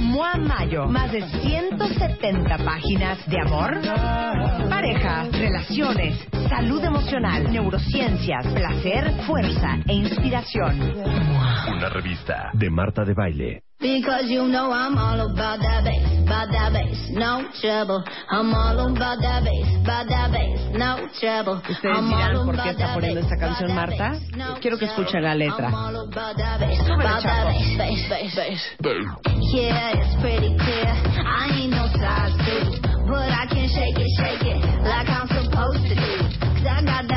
Mua Mayo, más de 170 páginas de amor, pareja, relaciones, salud emocional, neurociencias, placer, fuerza e inspiración. Una revista de Marta de Baile. Because you know I'm all about that bass, about that bass, no trouble. I'm all about that bass, about that bass, no trouble. ¿Ustedes I'm dirán all por qué about está poniendo bass, esta canción Marta? Quiero que escuchen la letra. Yeah, it's pretty clear. I ain't no size two, but I can shake it, shake it like I'm supposed to do. 'Cause I got that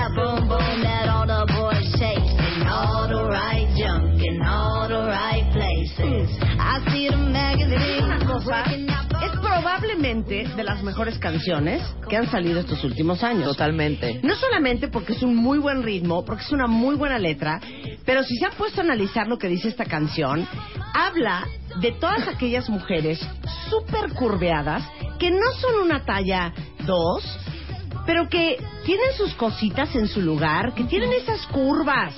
probablemente de las mejores canciones que han salido estos últimos años. Totalmente. No solamente porque es un muy buen ritmo, porque es una muy buena letra, pero si se ha puesto a analizar lo que dice esta canción, habla de todas aquellas mujeres súper curveadas que no son una talla 2, pero que tienen sus cositas en su lugar, que tienen esas curvas,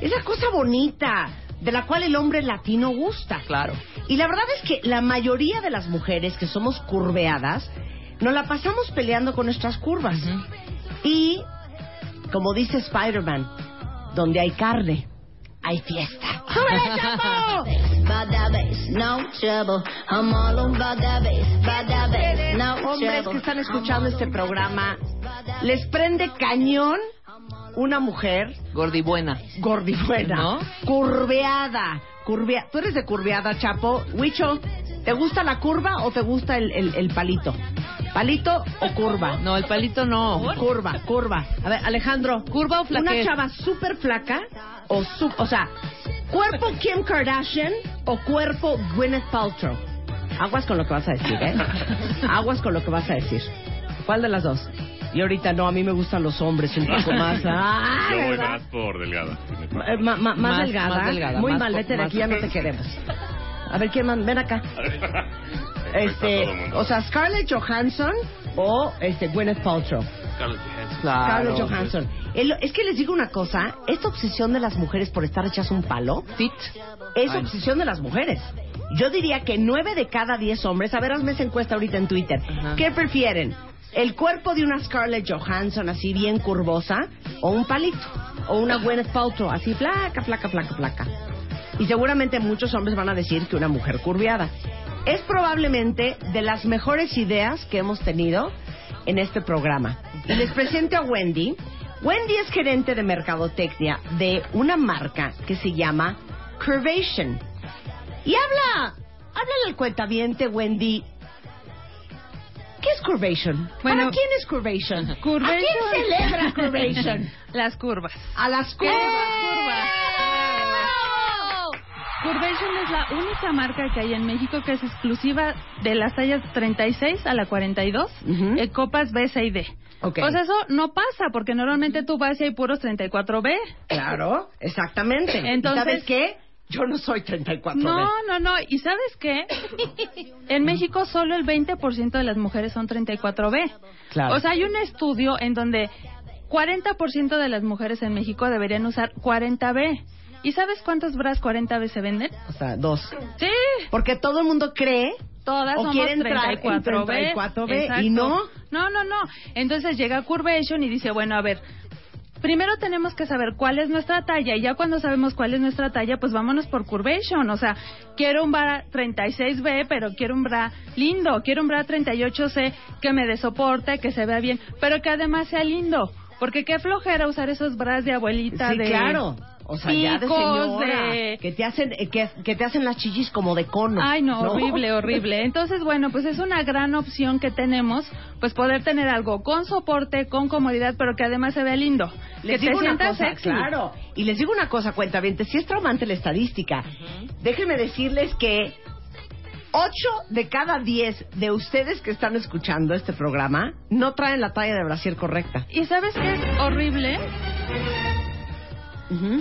esa cosa bonita de la cual el hombre latino gusta. Claro. Y la verdad es que la mayoría de las mujeres que somos curveadas, nos la pasamos peleando con nuestras curvas. Y, como dice Spider-Man, donde hay carne, hay fiesta. Hombres que están escuchando este programa, les prende cañón una mujer Gordibuena. gordibuena, ¿No? curveada, curvea. ¿Tú eres de curveada, Chapo? Huicho, ¿te gusta la curva o te gusta el, el- el palito? ¿Palito o curva? No, el palito no. Curva, curva. A ver, Alejandro. ¿Curva o Una flaquez? chava súper flaca o su, o sea, cuerpo Kim Kardashian o cuerpo Gwyneth Paltrow. Aguas con lo que vas a decir, ¿eh? Aguas con lo que vas a decir. ¿Cuál de las dos? Y ahorita no, a mí me gustan los hombres un poco más. ¡Ah, Yo voy ¿verdad? más por delgada. Eh, ma- ma- más, Más- delgada. más delgada, Muy más mal, po- vete de más- aquí, ya no te queremos. A ver, ¿quién más? Ven acá. Este, todo el mundo. o sea, Scarlett Johansson o este Gwyneth Paltrow. Claro. Scarlett Johansson. El- es que les digo una cosa, esta obsesión de las mujeres por estar hechas un palo Fit. es Ay. obsesión de las mujeres. Yo diría que nueve de cada diez hombres, a ver, hazme esa encuesta ahorita en Twitter, Ajá. ¿qué prefieren? ¿El cuerpo de una Scarlett Johansson así bien curvosa o un palito? O una Gwyneth Paltrow así flaca, flaca, flaca, flaca. Y seguramente muchos hombres van a decir que una mujer curviada. Es probablemente de las mejores ideas que hemos tenido en este programa. Y les presento a Wendy. Wendy es gerente de mercadotecnia de una marca que se llama Curvation. Y habla, háblale al cuentaviente, Wendy. ¿Qué es Curvation? Bueno, ¿Para quién es Curvation? Curvation. ¿A quién celebra Curvation? Las curvas. A las curvas. Curvation es la única marca que hay en México que es exclusiva de las tallas 36 a la 42, Ujú. eh, copas B, C y D. Ok. Pues eso no pasa, porque normalmente tú vas y hay puros 34B. Claro, exactamente. Entonces- ¿Y ¿Sabes qué? Yo no soy 34 No, no, no. ¿Y sabes qué? En México solo el 20% de las mujeres son 34B. Claro. O sea, hay un estudio en donde 40% de las mujeres en México deberían usar 40B. ¿Y sabes cuántos bras 40B se venden? O sea, dos. Sí, Porque todo el mundo cree todas O somos quiere entrar en 34B. 34B, Exacto. y no. No, no, no. Entonces llega Curvation y dice, bueno, a ver, primero tenemos que saber cuál es nuestra talla y ya cuando sabemos cuál es nuestra talla, pues vámonos por Curvation. O sea, quiero un bra 36B, pero quiero un bra lindo. Quiero un bra 38C que me dé soporte, que se vea bien, pero que además sea lindo. Porque qué flojera usar esos bras de abuelita Sí, de claro. O sea, ya de señora. de Que te hacen, eh, que, que te hacen las chichis como de cono. Ay, no, horrible, horrible. Entonces, bueno, pues es una gran opción que tenemos, pues poder tener algo con soporte, con comodidad, pero que además se vea lindo. Les que digo te una cosa, sexy. claro. Y les digo una cosa, cuenta bien, si es traumante la estadística. Déjenme decirles que 8 de cada 10 de ustedes que están escuchando este programa no traen la talla de brasier correcta. ¿Y sabes qué es horrible?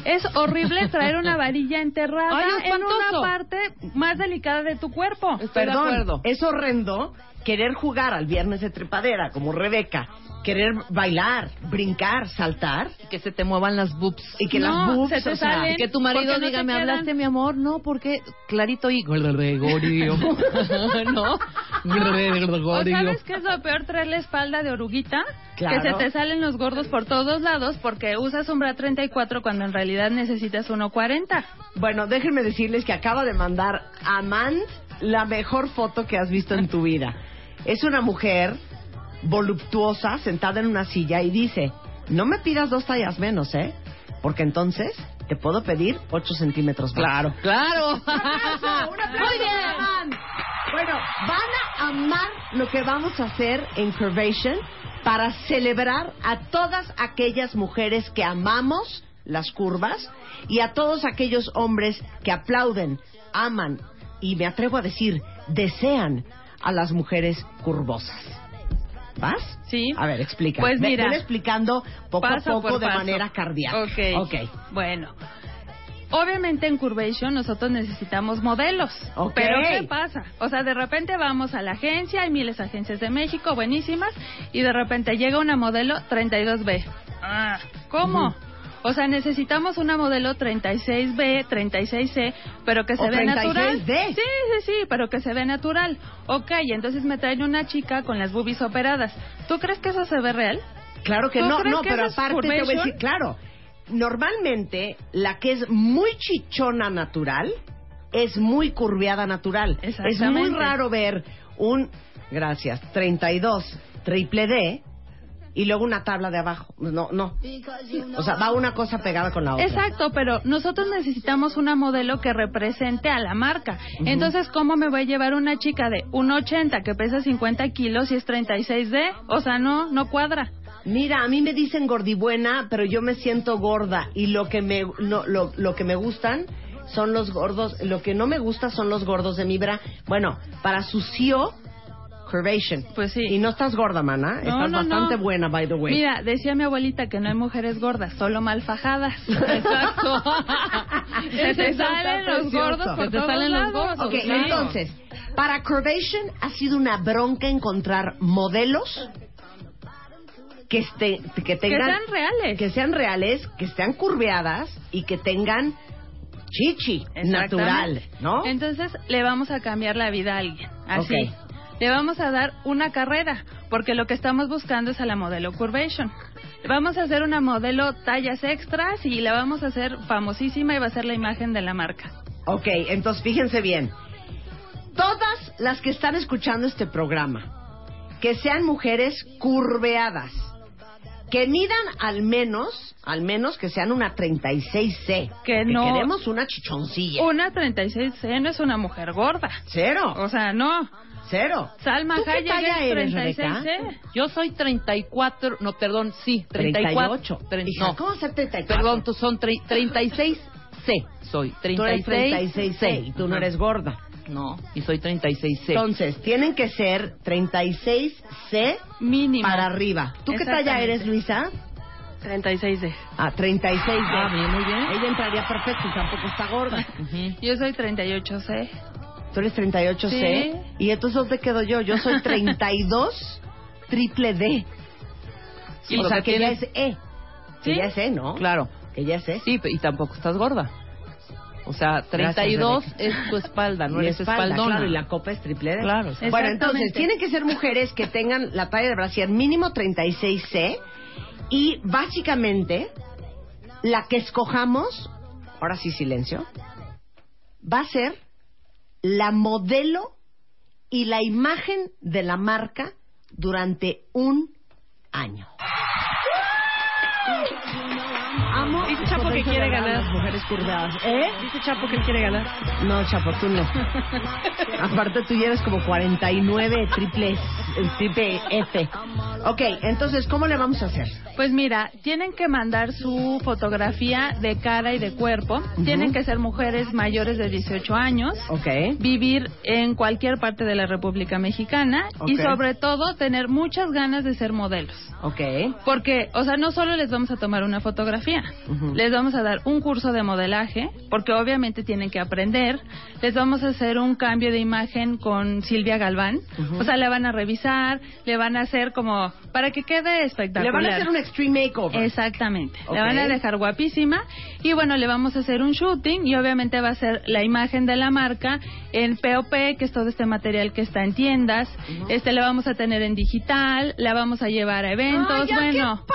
Es horrible traer una varilla enterrada Ay, en una parte más delicada de tu cuerpo. Estoy de Perdón, acuerdo. es horrendo querer jugar al viernes de trepadera como Rebeca, querer bailar, brincar, saltar Que se te muevan las boobs. y que No, las boobs, se te o sea, salen. Y que tu marido no diga, me quedan". hablaste, mi amor. No, porque clarito y Gregorio. no, ¿O Gregorio. sabes qué es lo peor? Traer la espalda de oruguita. Claro. Que se te salen los gordos por todos lados porque usas un bra 34 cuando en realidad necesitas 1.40. Bueno, déjenme decirles que acaba de mandar a Amand la mejor foto que has visto en tu vida. Es una mujer voluptuosa sentada en una silla y dice, no me pidas dos tallas menos, ¿eh? Porque entonces te puedo pedir ocho centímetros más. Claro, claro. Un aplauso para Amand. Bueno, van a amar lo que vamos a hacer en Curvation para celebrar a todas aquellas mujeres que amamos las curvas y a todos aquellos hombres que aplauden, aman y me atrevo a decir, desean a las mujeres curvosas. ¿Vas? Sí. A ver, explica. Pues mira, velo explicando poco a poco de paso. manera cardíaca. Ok. Ok. Bueno. Obviamente en Curvation nosotros necesitamos modelos. Pero ¿qué pasa? O sea, de repente vamos a la agencia, hay miles de agencias de México, buenísimas, y de repente llega una modelo 32B. Ah, ¿cómo? O sea, necesitamos una modelo 36B, 36C, pero que se O ve natural. 36D. Sí, sí, sí, pero que se ve natural. Ok, entonces me traen una chica con las boobies operadas. ¿Tú crees que eso se ve real? Claro que ¿Tú no, no, pero aparte te voy a decir, claro, normalmente la que es muy chichona natural es muy curveada natural. Es muy raro ver un, gracias, 32 triple D y luego una tabla de abajo. No, no. O sea, va una cosa pegada con la otra. Exacto, pero nosotros necesitamos una modelo que represente a la marca. Entonces, ¿cómo me voy a llevar una chica de 1,80 que pesa 50 kilos y es 36D? O sea, no, no cuadra. Mira, a mí me dicen gordibuena, pero yo me siento gorda y lo que me no, lo, lo que me gustan son los gordos, lo que no me gusta son los gordos de mi bra. Bueno, para su CEO, curvation. Pues sí. Y no estás gorda, mana, No, estás no, bastante no. buena, by the way. Mira, decía mi abuelita que no hay mujeres gordas, solo mal fajadas. Exacto. Se te salen los gordos por Se te todos salen los gordos, Ok, claro. entonces, para curvation ha sido una bronca encontrar modelos que, este, que Que tengan sean reales. que sean reales, que sean curveadas y que tengan chichi natural, ¿no? Entonces le vamos a cambiar la vida a alguien. Así. Ok. Le vamos a dar una carrera, porque lo que estamos buscando es a la modelo Curvation. Vamos a hacer una modelo tallas extras y la vamos a hacer famosísima y va a ser la imagen de la marca. Ok, entonces fíjense bien. Todas las que están escuchando este programa, que sean mujeres curveadas, que midan al menos, al menos que sean una 36C. Que no- queremos una chichoncilla. Una 36C no es una mujer gorda. Cero, O sea, no. cero. Salma ¿Tú qué Hayek talla es eres, 36C. Yo soy 34, no, perdón, sí, 34. 38. Tre- Hija, no, ¿cómo ser 34? perdón, tú son tre- 36C, soy. Tú eres 36C. 36C y tú no eres gorda. No, y soy 36C. Entonces, tienen que ser 36C Mínimo. para arriba. ¿Tú qué talla eres, Luisa? 36D. Ah, 36 Ah, bien, muy bien. Ella entraría perfecto y tampoco está gorda. Ujú. Yo soy 38C. Tú eres 38C. Sí. Y entonces, ¿dónde quedo yo? Yo soy 32 triple D. Y o sea, que que ya tienes- es E. Que ¿Sí? ya es E, ¿no? Claro. Que ya es E. Sí, y tampoco estás gorda. O sea, 32 es tu espalda, no eres espalda, espaldona. claro, y la copa es triple D. Claro, Bueno, entonces, tienen que ser mujeres que tengan la talla de brasier mínimo 36C y básicamente la que escojamos, ahora sí silencio, va a ser la modelo y la imagen de la marca durante un año. Chapo que quiere ganar. Las mujeres curveadas. ¿Eh? Dice Chapo que él quiere ganar. No, Chapo, tú no. Aparte tú eres como 49 triple, triple F. Ok, entonces, ¿cómo le vamos a hacer? Pues mira, tienen que mandar su fotografía de cara y de cuerpo. Tienen que ser mujeres mayores de 18 años. Ok. Vivir en cualquier parte de la República Mexicana y sobre todo tener muchas ganas de ser modelos. Ok. Porque, o sea, no solo les vamos a tomar una fotografía, les vamos a dar un curso de modelaje, porque obviamente tienen que aprender, les vamos a hacer un cambio de imagen con Silvia Galván, o sea, le van a revisar, le van a hacer como, para que quede espectacular. Le van a hacer un extreme makeover. Exactamente. Ok. La van a dejar guapísima y bueno, le vamos a hacer un shooting y obviamente va a ser la imagen de la marca en POP, que es todo este material que está en tiendas. Este le vamos a tener en digital, la vamos a llevar a eventos, ¡Ay, ya, qué bueno.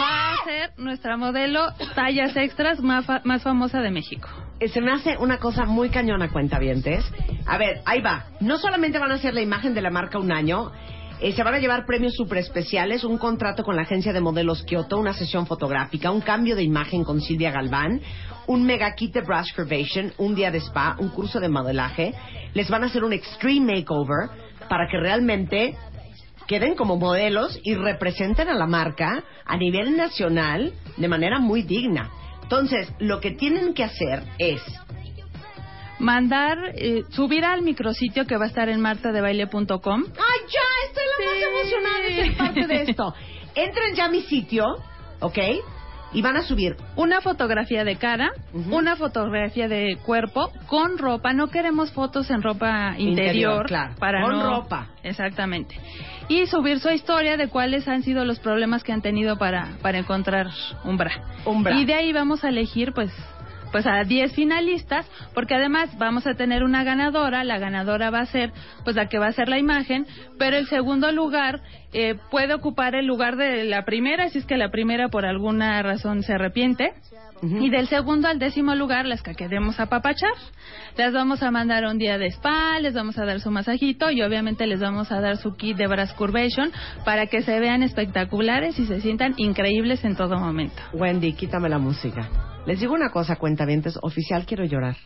Va a ser nuestra modelo tallas extras más, fa- más famosa de México. Eh, Se me hace una cosa muy cañona, cuentavientes. A ver, ahí va. No solamente van a hacer la imagen de la marca un año, eh, se van a llevar premios super especiales, un contrato con la agencia de modelos Kyoto, una sesión fotográfica, un cambio de imagen con Silvia Galván, un mega kit de brush curvation, un día de spa, un curso de modelaje. Les van a hacer un extreme makeover para que realmente queden como modelos y representen a la marca a nivel nacional de manera muy digna. Entonces, lo que tienen que hacer es Mandar, eh, subir al micrositio que va a estar en martadebaile.com. ¡Ay, ya! Estoy la más Sí. emocionada de ser parte de esto. Entren ya a mi sitio, ¿ok? Y van a subir. Una fotografía de cara, una fotografía de cuerpo con ropa. No queremos fotos en ropa interior. Interior, claro. Para Con no- ropa. Exactamente. Y subir su historia de cuáles han sido los problemas que han tenido para, para encontrar un bra. Un bra. Y de ahí vamos a elegir, pues, pues a 10 finalistas, porque además vamos a tener una ganadora. La ganadora va a ser, pues, la que va a ser la imagen, pero el segundo lugar eh, puede ocupar el lugar de la primera, si es que la primera por alguna razón se arrepiente. Y del segundo al décimo lugar, las que queremos apapachar, las vamos a mandar un día de spa, les vamos a dar su masajito y obviamente les vamos a dar su kit de Brass Curvation para que se vean espectaculares y se sientan increíbles en todo momento. Wendy, quítame la música. Les digo una cosa, cuentavientes, oficial quiero llorar.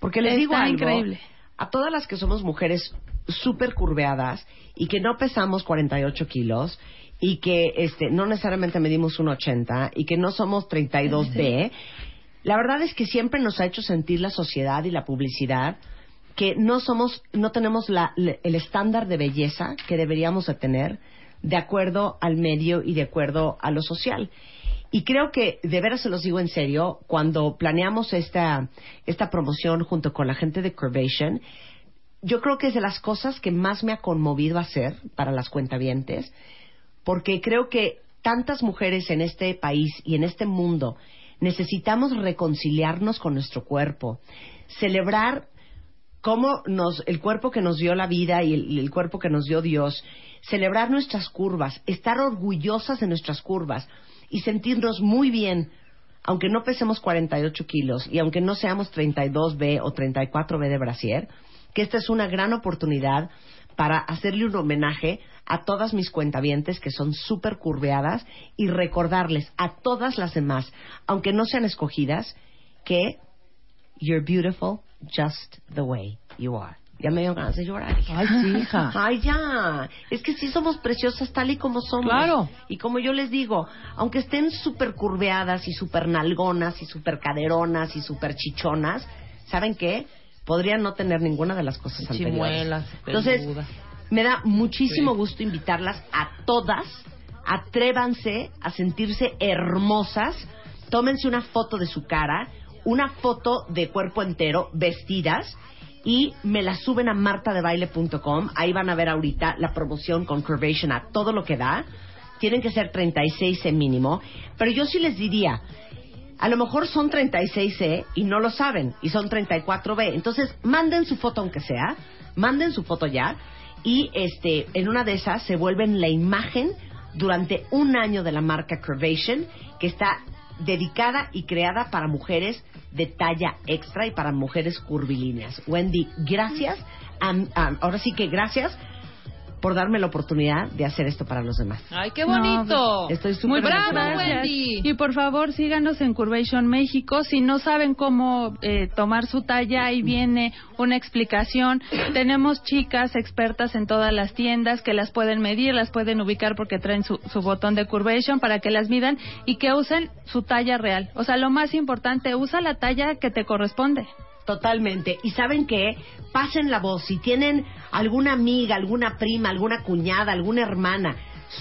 Porque les digo algo increíble. a todas las que somos mujeres súper curveadas y que no pesamos 48 kilos y que este, no necesariamente medimos 1,80 y que no somos 32B, la verdad es que siempre nos ha hecho sentir la sociedad y la publicidad que no somos, no tenemos la- el estándar de belleza que deberíamos de tener de acuerdo al medio y de acuerdo a lo social. Y creo que, de veras se los digo en serio, cuando planeamos esta, esta promoción junto con la gente de Curvation, yo creo que es de las cosas que más me ha conmovido hacer para las cuentavientes, porque creo que tantas mujeres en este país y en este mundo necesitamos reconciliarnos con nuestro cuerpo, celebrar cómo nos, el cuerpo que nos dio la vida y el, cuerpo que nos dio Dios, celebrar nuestras curvas, estar orgullosas de nuestras curvas y sentirnos muy bien, aunque no pesemos 48 kilos y aunque no seamos 32B o 34B de brasier, que esta es una gran oportunidad para hacerle un homenaje a todas mis cuentavientes que son súper curveadas y recordarles a todas las demás, aunque no sean escogidas, que you're beautiful just the way you are. Ya me dio ganas de llorar. hija. Ay, sí, hija. Ay, ya. Es que sí somos preciosas tal y como somos. Claro. Y como yo les digo, aunque estén súper curveadas y súper nalgonas y súper caderonas y súper chichonas, ¿saben qué? Podrían no tener ninguna de las cosas anteriores. Chimuelas, Entonces, peludas. me da muchísimo gusto invitarlas a todas. Atrévanse a sentirse hermosas. Tómense una foto de su cara, una foto de cuerpo entero, vestidas, y me la suben a martadebaile.com. Ahí van a ver ahorita la promoción con Curvation a todo lo que da. Tienen que ser 36 en mínimo. Pero yo sí les diría, a lo mejor son 36E y no lo saben, y son 34B. Entonces, manden su foto aunque sea, manden su foto ya, y este, en una de esas se vuelven la imagen durante un año de la marca Curvation, que está dedicada y creada para mujeres de talla extra y para mujeres curvilíneas. Wendy, gracias. Ahora sí que gracias por darme la oportunidad de hacer esto para los demás. Ay, qué bonito. Estoy súper Muy bravo. Wendy. Y por favor, síganos en Curvation México. Si no saben cómo eh, tomar su talla, ahí viene una explicación. Tenemos chicas expertas en todas las tiendas que las pueden medir, las pueden ubicar porque traen su, su botón de Curvation para que las midan y que usen su talla real. O sea, lo más importante, usa la talla que te corresponde. Totalmente. Y saben qué, pasen la voz. Si tienen alguna amiga, alguna prima, alguna cuñada, alguna hermana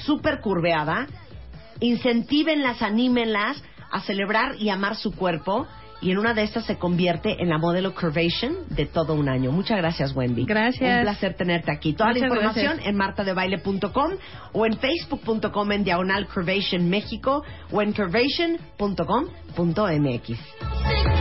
súper curveada, incentivenlas, anímenlas a celebrar y amar su cuerpo. Y en una de estas se convierte en la modelo Curvation de todo un año. Muchas gracias, Wendy. Gracias. Un placer tenerte aquí. Toda la información gracias. en martadebaile.com o en facebook.com en diagonal Curvation México o en curvation.com.mx.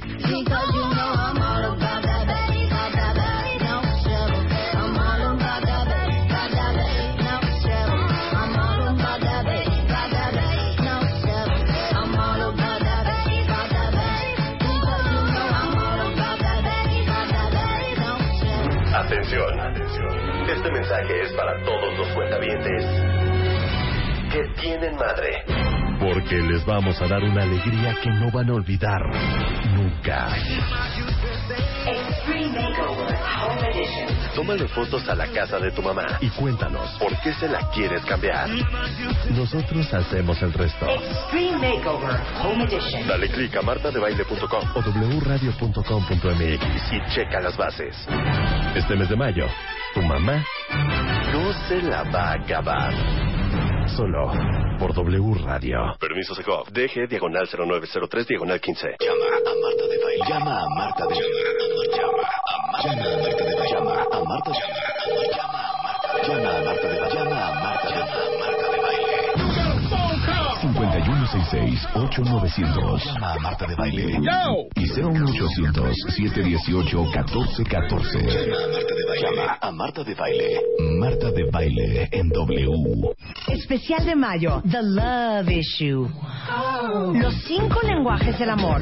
Atención. Este mensaje es para todos los cuentavientes que tienen madre. Porque les vamos a dar una alegría que no van a olvidar nunca. Tómale fotos a la casa de tu mamá y cuéntanos por qué se la quieres cambiar. Nosotros hacemos el resto. Extreme Makeover Home Edition. Dale clic a martadebaile.com o wradio.com.mx y checa las bases. Este mes de mayo, tu mamá no se la va a acabar. Solo por W Radio. Permiso Segov. DG diagonal 0903 diagonal 15. Llama a Marta de Baile. Llama a Marta de Baile. Llama a Marta de Baile. Llama a Marta de Baile. Llama a Marta de Baile. Llama a Marta de Baile. 5166-8900. Llama a Marta de Baile. Y 01800-718-1414. Llama a Marta de Baile. Marta de Baile en W. Especial de mayo, The Love Issue. Los cinco lenguajes del amor.